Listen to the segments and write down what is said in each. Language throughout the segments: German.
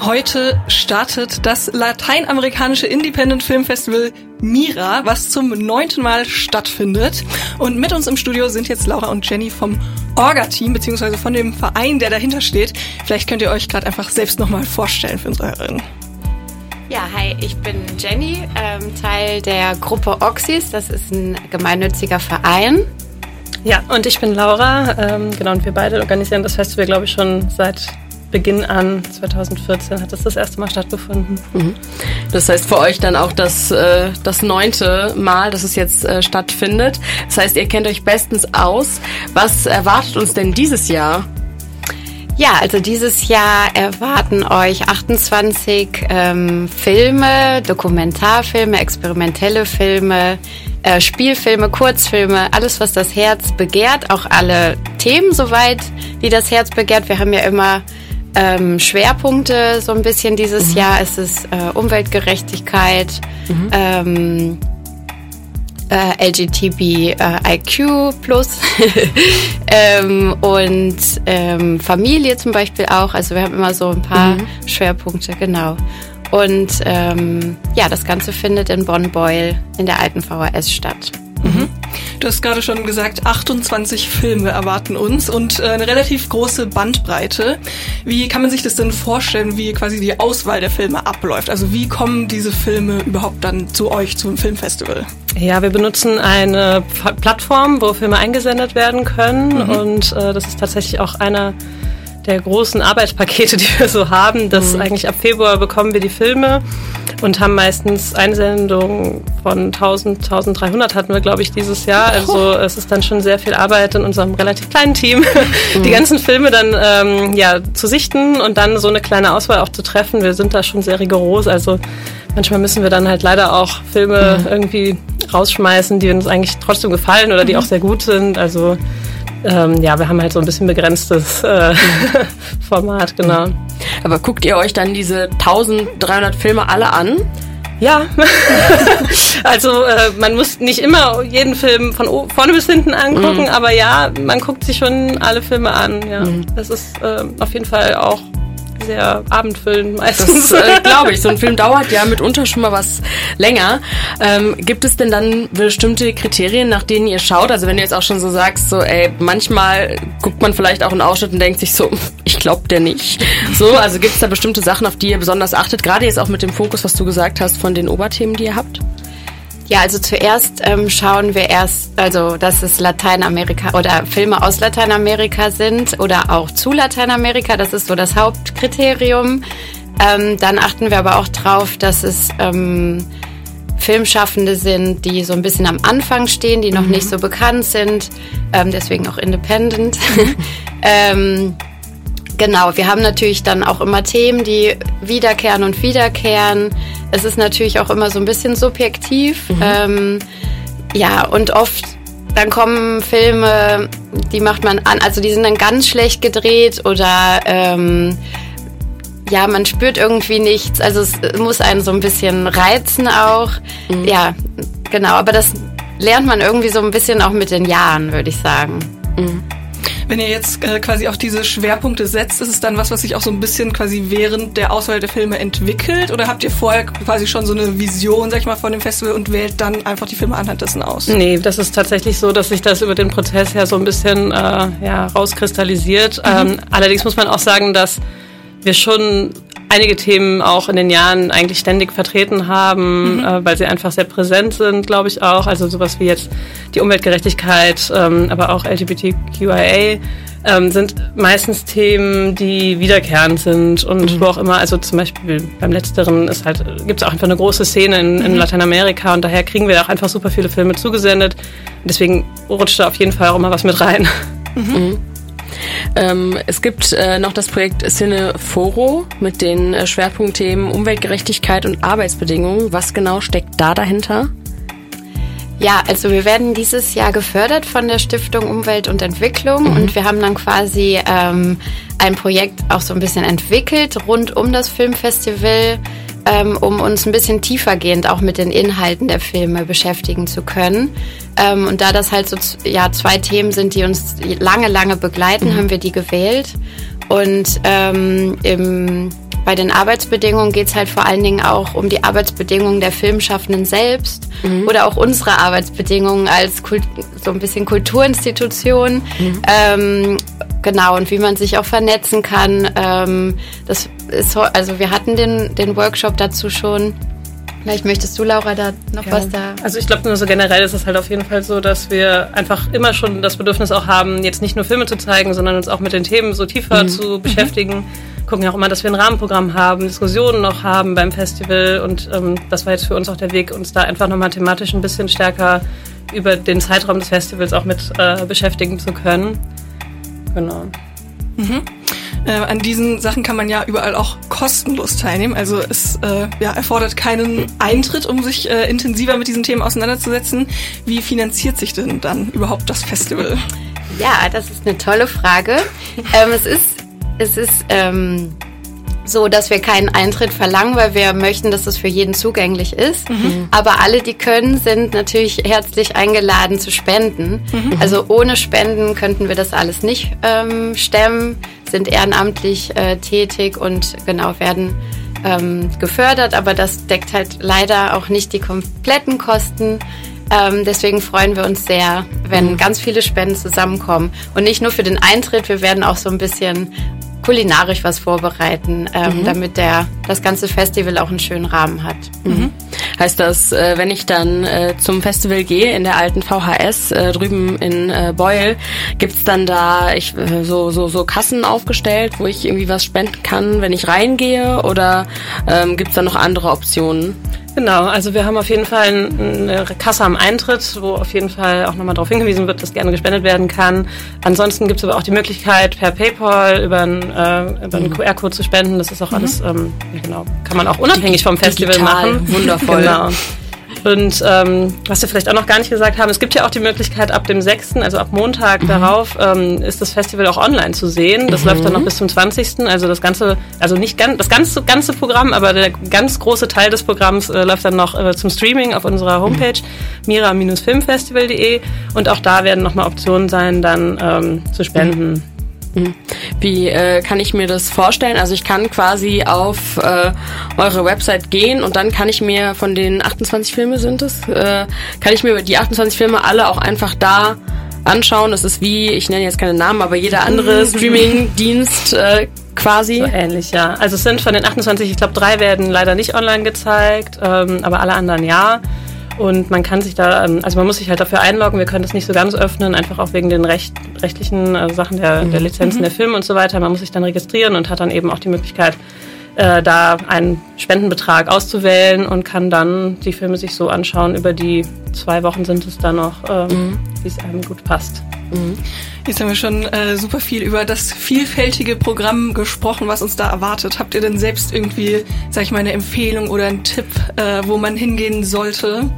Heute startet das lateinamerikanische Independent Film Festival Mira, was zum neunten Mal stattfindet. Und mit uns im Studio sind jetzt Laura und Jenny vom Orga-Team, beziehungsweise von dem Verein, der dahinter steht. Vielleicht könnt ihr euch gerade einfach selbst nochmal vorstellen für unsere Hörerinnen. Ja, hi, ich bin Jenny, ähm, Teil der Gruppe Oxys. Das ist ein gemeinnütziger Verein. Ja, und ich bin Laura. Ähm, genau, und wir beide organisieren das Festival, glaube ich, schon seit Beginn an 2014 hat es das, das erste Mal stattgefunden. Mhm. Das heißt für euch dann auch das, äh, das neunte Mal, dass es jetzt äh, stattfindet. Das heißt, ihr kennt euch bestens aus. Was erwartet uns denn dieses Jahr? Ja, also dieses Jahr erwarten euch 28 ähm, Filme, Dokumentarfilme, experimentelle Filme, äh, Spielfilme, Kurzfilme, alles, was das Herz begehrt, auch alle Themen soweit, die das Herz begehrt. Wir haben ja immer ähm, Schwerpunkte so ein bisschen dieses mhm. Jahr. Es ist äh, Umweltgerechtigkeit, mhm. ähm, äh, LGTBIQ äh, plus ähm, und ähm, Familie zum Beispiel auch. Also wir haben immer so ein paar mhm. Schwerpunkte, genau. Und ähm, ja, das Ganze findet in Bonn-Beul in der alten VHS statt. Du hast gerade schon gesagt, 28 Filme erwarten uns und äh, eine relativ große Bandbreite. Wie kann man sich das denn vorstellen, wie quasi die Auswahl der Filme abläuft? Also wie kommen diese Filme überhaupt dann zu euch, zum Filmfestival? Ja, wir benutzen eine Plattform, wo Filme eingesendet werden können mhm. und äh, das ist tatsächlich auch einer der großen Arbeitspakete, die wir so haben, dass mhm. eigentlich ab Februar bekommen wir die Filme und haben meistens Einsendungen von 1000, 1300 hatten wir, glaube ich, dieses Jahr. Also es ist dann schon sehr viel Arbeit in unserem relativ kleinen Team, mhm. die ganzen Filme dann ähm, ja, zu sichten und dann so eine kleine Auswahl auch zu treffen. Wir sind da schon sehr rigoros. Also manchmal müssen wir dann halt leider auch Filme mhm. irgendwie rausschmeißen, die uns eigentlich trotzdem gefallen oder die mhm. auch sehr gut sind. Also ähm, ja, wir haben halt so ein bisschen begrenztes äh, Format, genau. Aber guckt ihr euch dann diese 1300 Filme alle an? Ja, also äh, man muss nicht immer jeden Film von vorne bis hinten angucken, mhm. aber ja, man guckt sich schon alle Filme an. Ja, mhm. das ist äh, auf jeden Fall auch sehr abendfüllend meistens. Das äh, glaube ich. So ein Film dauert ja mitunter schon mal was länger. Ähm, gibt es denn dann bestimmte Kriterien, nach denen ihr schaut? Also wenn du jetzt auch schon so sagst, so ey, manchmal guckt man vielleicht auch einen Ausschnitt und denkt sich so, ich glaube der nicht. So, also gibt es da bestimmte Sachen, auf die ihr besonders achtet? Gerade jetzt auch mit dem Fokus, was du gesagt hast, von den Oberthemen, die ihr habt? Ja, also zuerst ähm, schauen wir erst, also dass es Lateinamerika oder Filme aus Lateinamerika sind oder auch zu Lateinamerika. Das ist so das Hauptkriterium. Ähm, dann achten wir aber auch drauf, dass es ähm, Filmschaffende sind, die so ein bisschen am Anfang stehen, die noch mhm. nicht so bekannt sind, ähm, deswegen auch independent. ähm, genau, wir haben natürlich dann auch immer Themen, die wiederkehren und wiederkehren es ist natürlich auch immer so ein bisschen subjektiv. Mhm. Ähm, ja, und oft dann kommen Filme, die macht man an, also die sind dann ganz schlecht gedreht oder ähm, ja, man spürt irgendwie nichts. Also es muss einen so ein bisschen reizen auch. Mhm. Ja, genau. Aber das lernt man irgendwie so ein bisschen auch mit den Jahren, würde ich sagen. Mhm. Wenn ihr jetzt äh, quasi auch diese Schwerpunkte setzt, ist es dann was, was sich auch so ein bisschen quasi während der Auswahl der Filme entwickelt? Oder habt ihr vorher quasi schon so eine Vision, sag ich mal, von dem Festival und wählt dann einfach die Filme anhand dessen aus? Nee, das ist tatsächlich so, dass sich das über den Prozess her so ein bisschen äh, ja, rauskristallisiert. Mhm. Ähm, allerdings muss man auch sagen, dass wir schon einige Themen auch in den Jahren eigentlich ständig vertreten haben, mhm. äh, weil sie einfach sehr präsent sind, glaube ich auch. Also sowas wie jetzt die Umweltgerechtigkeit, ähm, aber auch LGBTQIA ähm, sind meistens Themen, die wiederkehrend sind und mhm. wo auch immer, also zum Beispiel beim letzteren ist halt, gibt es auch einfach eine große Szene in, in mhm. Lateinamerika und daher kriegen wir auch einfach super viele Filme zugesendet. Deswegen rutscht da auf jeden Fall auch immer was mit rein. Ähm, es gibt äh, noch das Projekt Cineforo mit den äh, Schwerpunktthemen Umweltgerechtigkeit und Arbeitsbedingungen. Was genau steckt da dahinter? Ja, also wir werden dieses Jahr gefördert von der Stiftung Umwelt und Entwicklung mhm. und wir haben dann quasi ähm, ein Projekt auch so ein bisschen entwickelt rund um das Filmfestival ähm, um uns ein bisschen tiefergehend auch mit den Inhalten der Filme beschäftigen zu können. Ähm, und da das halt so ja, zwei Themen sind, die uns lange, lange begleiten, mhm. haben wir die gewählt. Und ähm, im bei den Arbeitsbedingungen geht es halt vor allen Dingen auch um die Arbeitsbedingungen der Filmschaffenden selbst mhm. oder auch unsere Arbeitsbedingungen als Kult so ein bisschen Kulturinstitution. Mhm. Ähm, genau, und wie man sich auch vernetzen kann. Ähm, das ist so, also wir hatten den, den Workshop dazu schon. Vielleicht möchtest du, Laura, da noch ja. was da. Also ich glaube nur so generell ist es halt auf jeden Fall so, dass wir einfach immer schon das Bedürfnis auch haben, jetzt nicht nur Filme zu zeigen, sondern uns auch mit den Themen so tiefer mhm. zu beschäftigen. Mhm. Gucken auch immer, dass wir ein Rahmenprogramm haben, Diskussionen noch haben beim Festival und ähm, das war jetzt für uns auch der Weg, uns da einfach nochmal thematisch ein bisschen stärker über den Zeitraum des Festivals auch mit äh, beschäftigen zu können. Genau. Mhm. Äh, an diesen Sachen kann man ja überall auch kostenlos teilnehmen. Also es äh, ja, erfordert keinen Eintritt, um sich äh, intensiver mit diesen Themen auseinanderzusetzen. Wie finanziert sich denn dann überhaupt das Festival? Ja, das ist eine tolle Frage. ähm, es ist, es ist ähm, so, dass wir keinen Eintritt verlangen, weil wir möchten, dass es für jeden zugänglich ist. Mhm. Aber alle, die können, sind natürlich herzlich eingeladen zu spenden. Mhm. Also ohne Spenden könnten wir das alles nicht ähm, stemmen sind ehrenamtlich äh, tätig und genau werden ähm, gefördert, aber das deckt halt leider auch nicht die kompletten Kosten. Ähm, deswegen freuen wir uns sehr, wenn mhm. ganz viele Spenden zusammenkommen. Und nicht nur für den Eintritt, wir werden auch so ein bisschen kulinarisch was vorbereiten, ähm, mhm. damit der, das ganze Festival auch einen schönen Rahmen hat. Mhm. Heißt das, äh, wenn ich dann äh, zum Festival gehe in der alten VHS äh, drüben in Beul, gibt's dann da ich, so, so, so Kassen aufgestellt, wo ich irgendwie was spenden kann, wenn ich reingehe? Oder ähm, gibt's da noch andere Optionen? Genau, also wir haben auf jeden Fall eine Kasse am Eintritt, wo auf jeden Fall auch nochmal darauf hingewiesen wird, dass gerne gespendet werden kann. Ansonsten gibt es aber auch die Möglichkeit, per PayPal über einen, äh, über einen mhm. QR-Code zu spenden. Das ist auch mhm. alles, ähm, genau, kann man auch unabhängig vom Festival Digital, machen. Wundervoll. Genau. Und ähm, was wir vielleicht auch noch gar nicht gesagt haben, es gibt ja auch die Möglichkeit, ab dem 6., also ab Montag mhm. darauf, ähm, ist das Festival auch online zu sehen. Das mhm. läuft dann noch bis zum 20. Also das ganze, also nicht ganz, das ganze, ganze Programm, aber der ganz große Teil des Programms äh, läuft dann noch äh, zum Streaming auf unserer Homepage mhm. mira-filmfestival.de und auch da werden nochmal Optionen sein, dann ähm, zu spenden. Mhm. Wie äh, kann ich mir das vorstellen? Also ich kann quasi auf äh, eure Website gehen und dann kann ich mir von den 28 Filme sind es, äh, kann ich mir die 28 Filme alle auch einfach da anschauen. Es ist wie, ich nenne jetzt keine Namen, aber jeder andere. Streaming-Dienst äh, quasi. So ähnlich, ja. Also es sind von den 28, ich glaube drei werden leider nicht online gezeigt, ähm, aber alle anderen ja. Und man kann sich da, ähm, also man muss sich halt dafür einloggen. Wir können das nicht so ganz öffnen, einfach auch wegen den recht, rechtlichen äh, Sachen der, der mhm. Lizenzen mhm. der Filme und so weiter. Man muss sich dann registrieren und hat dann eben auch die Möglichkeit, äh, da einen Spendenbetrag auszuwählen und kann dann die Filme sich so anschauen. Über die zwei Wochen sind es dann noch, ähm, mhm. wie es einem gut passt. Mhm. Jetzt haben wir schon äh, super viel über das vielfältige Programm gesprochen, was uns da erwartet. Habt ihr denn selbst irgendwie, sag ich mal, eine Empfehlung oder einen Tipp, äh, wo man hingehen sollte?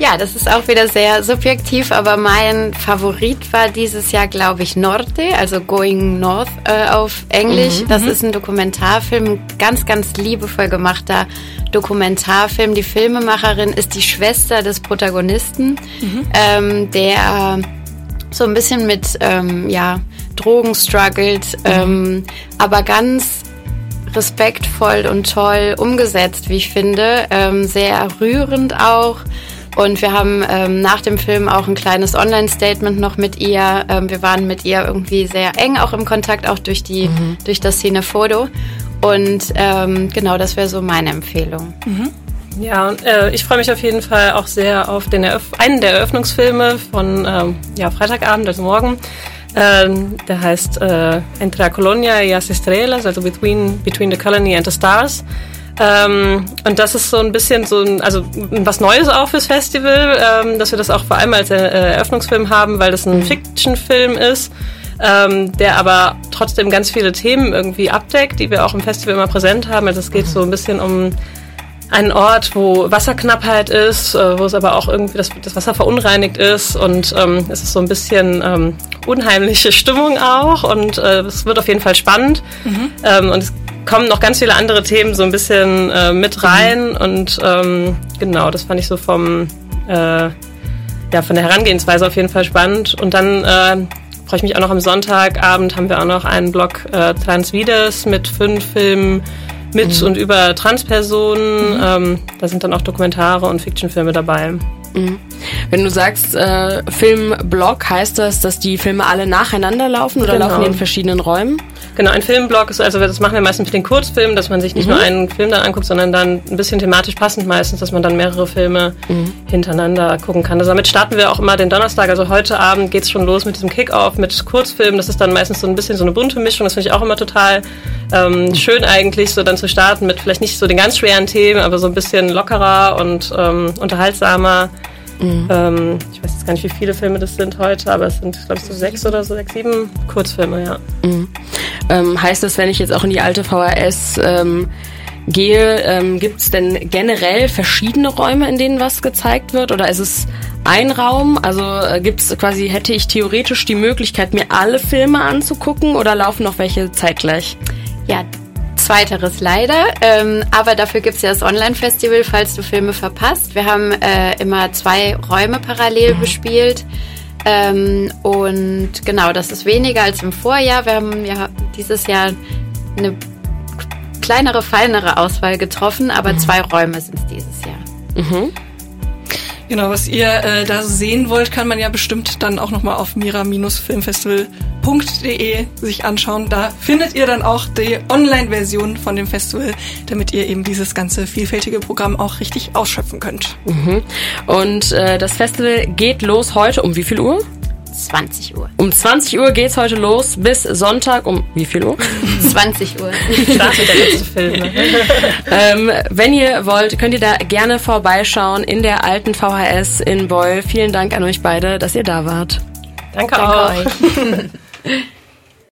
Ja, das ist auch wieder sehr subjektiv, aber mein Favorit war dieses Jahr, glaube ich, Norte, also Going North äh, auf Englisch. Mhm. Das mhm. ist ein Dokumentarfilm, ganz, ganz liebevoll gemachter Dokumentarfilm. Die Filmemacherin ist die Schwester des Protagonisten, mhm. ähm, der so ein bisschen mit ähm, ja, Drogen struggelt, mhm. ähm, aber ganz respektvoll und toll umgesetzt, wie ich finde. Ähm, sehr rührend auch. Und wir haben ähm, nach dem Film auch ein kleines Online-Statement noch mit ihr. Ähm, wir waren mit ihr irgendwie sehr eng auch im Kontakt, auch durch die mhm. durch das Szene-Foto. Und ähm, genau, das wäre so meine Empfehlung. Mhm. Ja, äh, ich freue mich auf jeden Fall auch sehr auf den Eröff einen der Eröffnungsfilme von ähm, ja, Freitagabend, also morgen. Ähm, der heißt äh, Entre la Colonia y las Estrellas, also Between, Between the Colony and the Stars. Ähm, und das ist so ein bisschen so ein, also was Neues auch fürs Festival, ähm, dass wir das auch vor allem als äh, Eröffnungsfilm haben, weil das ein mhm. Fiction-Film ist. Ähm, der aber trotzdem ganz viele Themen irgendwie abdeckt, die wir auch im Festival immer präsent haben. Also es geht so ein bisschen um einen Ort, wo Wasserknappheit ist, äh, wo es aber auch irgendwie das, das Wasser verunreinigt ist und ähm, es ist so ein bisschen ähm, unheimliche Stimmung auch und äh, es wird auf jeden Fall spannend mhm. ähm, und es kommen noch ganz viele andere Themen so ein bisschen äh, mit rein mhm. und ähm, genau, das fand ich so vom äh, ja, von der Herangehensweise auf jeden Fall spannend und dann äh, freue ich mich auch noch am Sonntagabend haben wir auch noch einen Blog äh, Trans Vides mit fünf Filmen mit mhm. und über Transpersonen. Mhm. Ähm, da sind dann auch Dokumentare und Fictionfilme dabei. Mhm. Wenn du sagst äh, Filmblog, heißt das, dass die Filme alle nacheinander laufen oder genau. laufen die in verschiedenen Räumen? Genau, ein Filmblock ist, also das machen wir meistens für den Kurzfilm, dass man sich nicht mhm. nur einen Film dann anguckt, sondern dann ein bisschen thematisch passend meistens, dass man dann mehrere Filme mhm. hintereinander gucken kann. Also damit starten wir auch immer den Donnerstag. Also heute Abend geht es schon los mit diesem Kick-Off, mit Kurzfilmen. Das ist dann meistens so ein bisschen so eine bunte Mischung. Das finde ich auch immer total ähm, schön eigentlich, so dann zu starten mit vielleicht nicht so den ganz schweren Themen, aber so ein bisschen lockerer und ähm, unterhaltsamer. Mhm. Ähm, ich weiß jetzt gar nicht, wie viele Filme das sind heute, aber es sind, glaube ich, so sechs oder so, sechs, sieben Kurzfilme, ja. Mhm. Ähm, heißt das, wenn ich jetzt auch in die alte VHS ähm, gehe, ähm, gibt es denn generell verschiedene Räume, in denen was gezeigt wird? Oder ist es ein Raum? Also äh, gibt es quasi, hätte ich theoretisch die Möglichkeit, mir alle Filme anzugucken oder laufen noch welche zeitgleich? Ja, Zweiteres leider, ähm, aber dafür gibt es ja das Online-Festival, falls du Filme verpasst. Wir haben äh, immer zwei Räume parallel bespielt. Ähm, und genau, das ist weniger als im Vorjahr. Wir haben ja dieses Jahr eine kleinere, feinere Auswahl getroffen, aber mhm. zwei Räume sind es dieses Jahr. Mhm. Genau, was ihr äh, da sehen wollt, kann man ja bestimmt dann auch nochmal auf mira-filmfestival.de sich anschauen. Da findet ihr dann auch die Online-Version von dem Festival, damit ihr eben dieses ganze vielfältige Programm auch richtig ausschöpfen könnt. Mhm. Und äh, das Festival geht los heute um wie viel Uhr? 20 Uhr. Um 20 Uhr geht's heute los bis Sonntag um wie viel Uhr? 20 Uhr. Startet der letzte Film. Ne? ähm, wenn ihr wollt, könnt ihr da gerne vorbeischauen in der alten VHS in Beul. Vielen Dank an euch beide, dass ihr da wart. Danke, Danke auch. euch.